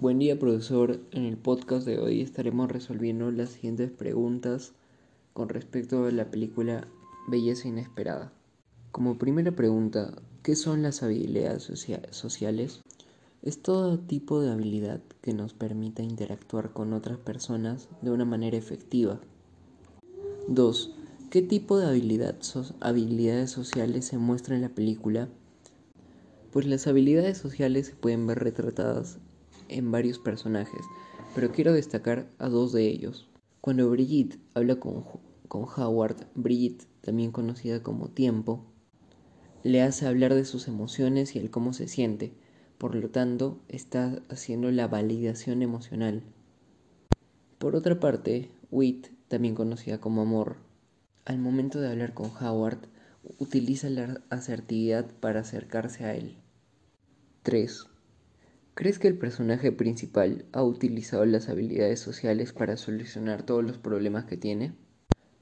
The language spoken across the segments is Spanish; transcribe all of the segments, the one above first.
Buen día profesor, en el podcast de hoy estaremos resolviendo las siguientes preguntas con respecto a la película Belleza Inesperada. Como primera pregunta, ¿qué son las habilidades sociales? Es todo tipo de habilidad que nos permita interactuar con otras personas de una manera efectiva. 2. ¿Qué tipo de habilidades sociales se muestra en la película? Pues las habilidades sociales se pueden ver retratadas en varios personajes, pero quiero destacar a dos de ellos. Cuando Brigitte habla con, con Howard, Brigitte, también conocida como Tiempo, le hace hablar de sus emociones y el cómo se siente, por lo tanto está haciendo la validación emocional. Por otra parte, Wit, también conocida como Amor, al momento de hablar con Howard, utiliza la asertividad para acercarse a él. 3. ¿Crees que el personaje principal ha utilizado las habilidades sociales para solucionar todos los problemas que tiene?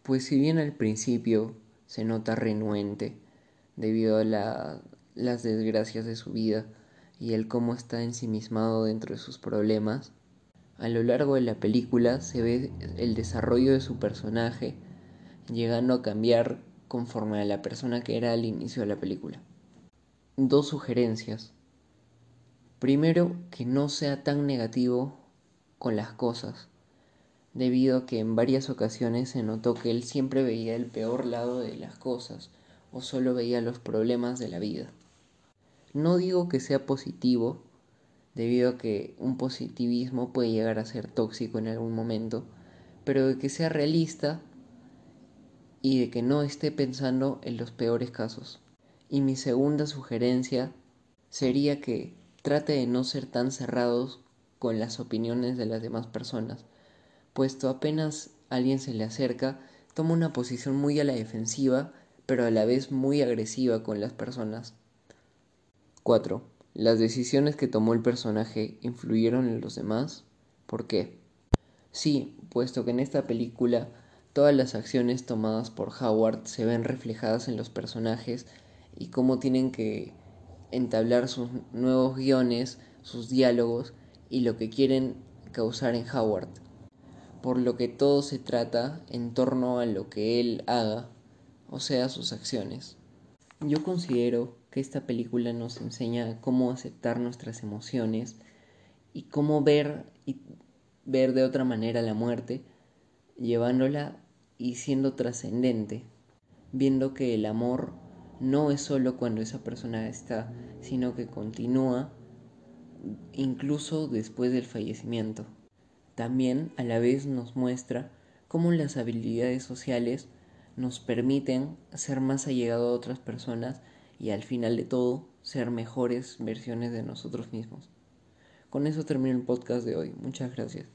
Pues si bien al principio se nota renuente debido a las desgracias de su vida y el cómo está ensimismado dentro de sus problemas, a lo largo de la película se ve el desarrollo de su personaje llegando a cambiar conforme a la persona que era al inicio de la película. Dos sugerencias. Primero, que no sea tan negativo con las cosas, debido a que en varias ocasiones se notó que él siempre veía el peor lado de las cosas o solo veía los problemas de la vida. No digo que sea positivo, debido a que un positivismo puede llegar a ser tóxico en algún momento, pero de que sea realista y de que no esté pensando en los peores casos. Y mi segunda sugerencia sería que trate de no ser tan cerrados con las opiniones de las demás personas, puesto apenas alguien se le acerca, toma una posición muy a la defensiva, pero a la vez muy agresiva con las personas. 4. ¿Las decisiones que tomó el personaje influyeron en los demás? ¿Por qué? Sí, puesto que en esta película todas las acciones tomadas por Howard se ven reflejadas en los personajes y cómo tienen que entablar sus nuevos guiones, sus diálogos y lo que quieren causar en Howard. Por lo que todo se trata en torno a lo que él haga, o sea, sus acciones. Yo considero que esta película nos enseña cómo aceptar nuestras emociones y cómo ver y ver de otra manera la muerte, llevándola y siendo trascendente, viendo que el amor no es solo cuando esa persona está, sino que continúa incluso después del fallecimiento. También a la vez nos muestra cómo las habilidades sociales nos permiten ser más allegados a otras personas y al final de todo ser mejores versiones de nosotros mismos. Con eso termino el podcast de hoy. Muchas gracias.